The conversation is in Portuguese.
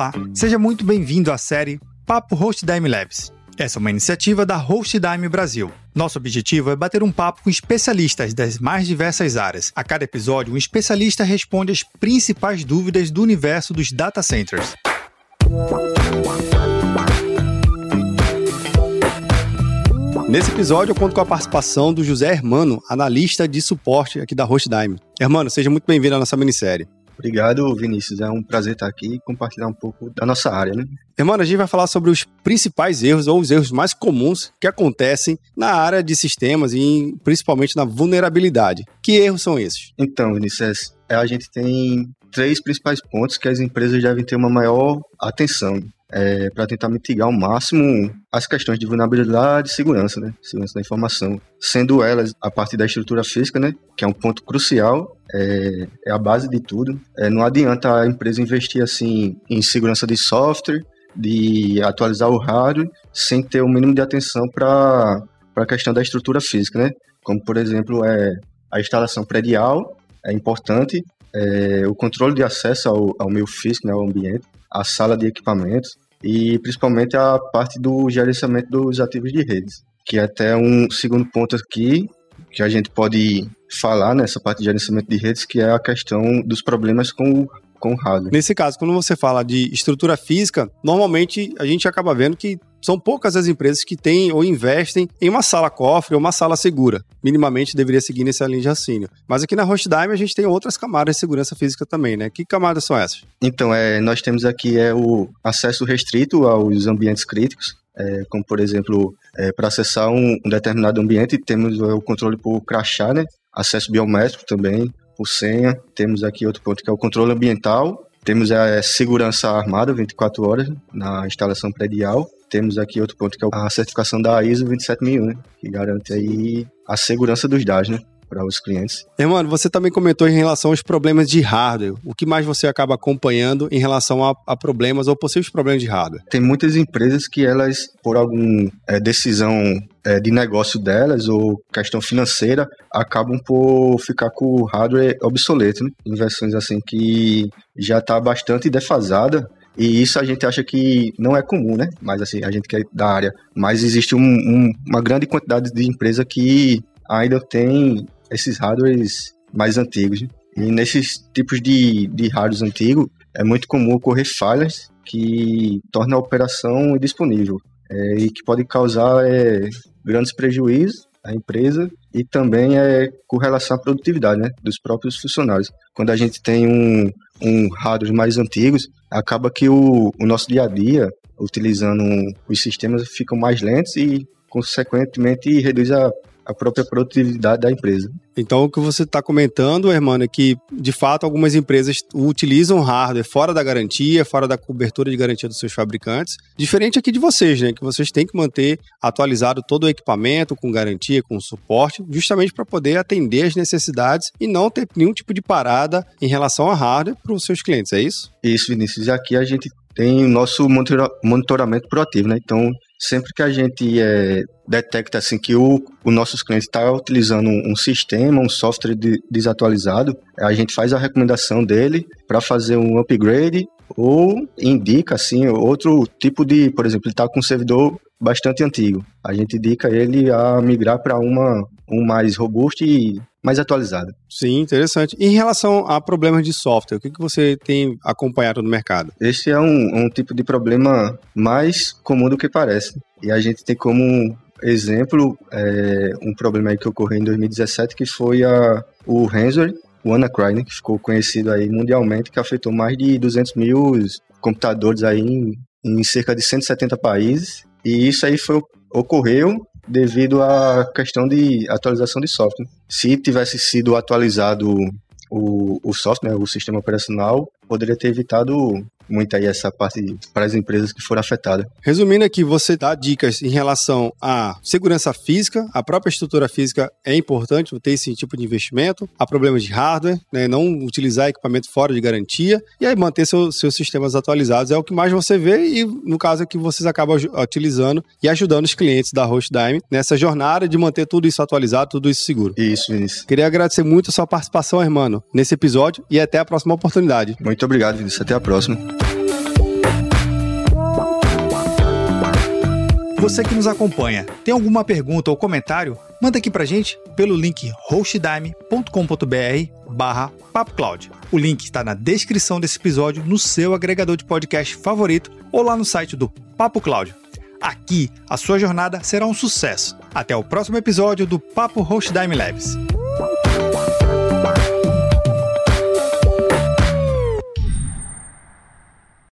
Olá, seja muito bem-vindo à série Papo HostDime Labs. Essa é uma iniciativa da HostDime Brasil. Nosso objetivo é bater um papo com especialistas das mais diversas áreas. A cada episódio, um especialista responde as principais dúvidas do universo dos data centers. Nesse episódio, eu conto com a participação do José Hermano, analista de suporte aqui da HostDime. Hermano, seja muito bem-vindo à nossa minissérie. Obrigado, Vinícius. É um prazer estar aqui e compartilhar um pouco da nossa área, né? Irmão, a gente vai falar sobre os principais erros ou os erros mais comuns que acontecem na área de sistemas e principalmente na vulnerabilidade. Que erros são esses? Então, Vinícius, é, a gente tem três principais pontos que as empresas devem ter uma maior atenção é, para tentar mitigar ao máximo as questões de vulnerabilidade e segurança, né? Segurança da informação. Sendo elas a parte da estrutura física, né? Que é um ponto crucial, é, é a base de tudo. É, não adianta a empresa investir assim em segurança de software, de atualizar o hardware, sem ter o mínimo de atenção para a questão da estrutura física, né? Como, por exemplo, é, a instalação predial é importante, é, o controle de acesso ao, ao meio físico, né, ao ambiente, a sala de equipamentos e principalmente a parte do gerenciamento dos ativos de redes, que é até um segundo ponto aqui que a gente pode falar nessa parte de gerenciamento de redes, que é a questão dos problemas com o com hardware. Nesse caso, quando você fala de estrutura física, normalmente a gente acaba vendo que são poucas as empresas que têm ou investem em uma sala cofre ou uma sala segura. Minimamente deveria seguir nessa linha de raciocínio. Mas aqui na Hostdime a gente tem outras camadas de segurança física também, né? Que camadas são essas? Então, é, nós temos aqui é, o acesso restrito aos ambientes críticos, é, como por exemplo, é, para acessar um, um, determinado ambiente, temos o controle por crachá, né? acesso biométrico também, por senha. Temos aqui outro ponto que é o controle ambiental. Temos a segurança armada 24 horas na instalação predial. Temos aqui outro ponto que é a certificação da ISO 27001, né? que garante aí a segurança dos dados, né? Para os clientes. Irmão, você também comentou em relação aos problemas de hardware. O que mais você acaba acompanhando em relação a, a problemas ou possíveis problemas de hardware? Tem muitas empresas que elas, por alguma é, decisão é, de negócio delas ou questão financeira, acabam por ficar com o hardware obsoleto, né? Em versões assim que já está bastante defasada e isso a gente acha que não é comum, né? Mas assim, a gente que é da área. Mas existe um, um, uma grande quantidade de empresa que ainda tem esses hardwares mais antigos. E nesses tipos de, de hardwares antigos, é muito comum ocorrer falhas que tornam a operação indisponível é, e que pode causar é, grandes prejuízos à empresa e também é com relação à produtividade né, dos próprios funcionários. Quando a gente tem um, um hardware mais antigos, acaba que o, o nosso dia a dia, utilizando os sistemas, ficam mais lentos e, consequentemente, reduz a a própria produtividade da empresa. Então, o que você está comentando, Hermano, é que, de fato, algumas empresas utilizam hardware fora da garantia, fora da cobertura de garantia dos seus fabricantes. Diferente aqui de vocês, né? Que vocês têm que manter atualizado todo o equipamento, com garantia, com suporte, justamente para poder atender as necessidades e não ter nenhum tipo de parada em relação a hardware para os seus clientes, é isso? Isso, Vinícius. Aqui a gente tem o nosso monitoramento proativo, né? Então, sempre que a gente é, detecta assim que o, o nossos clientes está utilizando um, um, sistema, um software de, desatualizado, a gente faz a recomendação dele para fazer um upgrade ou indica assim outro tipo de, por exemplo, ele está com um servidor bastante antigo. A gente indica ele a migrar para uma um mais robusto e mais atualizado. Sim, interessante. Em relação a problemas de software, o que, que você tem acompanhado no mercado? Esse é um, um tipo de problema mais comum do que parece. E a gente tem como exemplo é, um problema que ocorreu em 2017, que foi a, o ransomware, o WannaCry, né, que ficou conhecido aí mundialmente, que afetou mais de 200 mil computadores aí em, em cerca de 170 países. E isso aí foi, ocorreu devido à questão de atualização de software. Se tivesse sido atualizado o, o software, né, o sistema operacional, poderia ter evitado muito aí essa parte para as empresas que foram afetadas. Resumindo aqui, você dá dicas em relação à segurança física, a própria estrutura física é importante ter esse tipo de investimento, há problemas de hardware, né, não utilizar equipamento fora de garantia e aí manter seu, seus sistemas atualizados é o que mais você vê e no caso é que vocês acabam utilizando e ajudando os clientes da HostDime nessa jornada de manter tudo isso atualizado, tudo isso seguro. Isso, Vinícius. Queria agradecer muito a sua participação, irmão, nesse episódio e até a próxima oportunidade. Muito obrigado, Vinícius. Até a próxima. Você que nos acompanha, tem alguma pergunta ou comentário? Manda aqui pra gente pelo link hostdime.com.br barra papocloud. O link está na descrição desse episódio, no seu agregador de podcast favorito ou lá no site do Papo Cloud. Aqui, a sua jornada será um sucesso. Até o próximo episódio do Papo Hostdime Labs.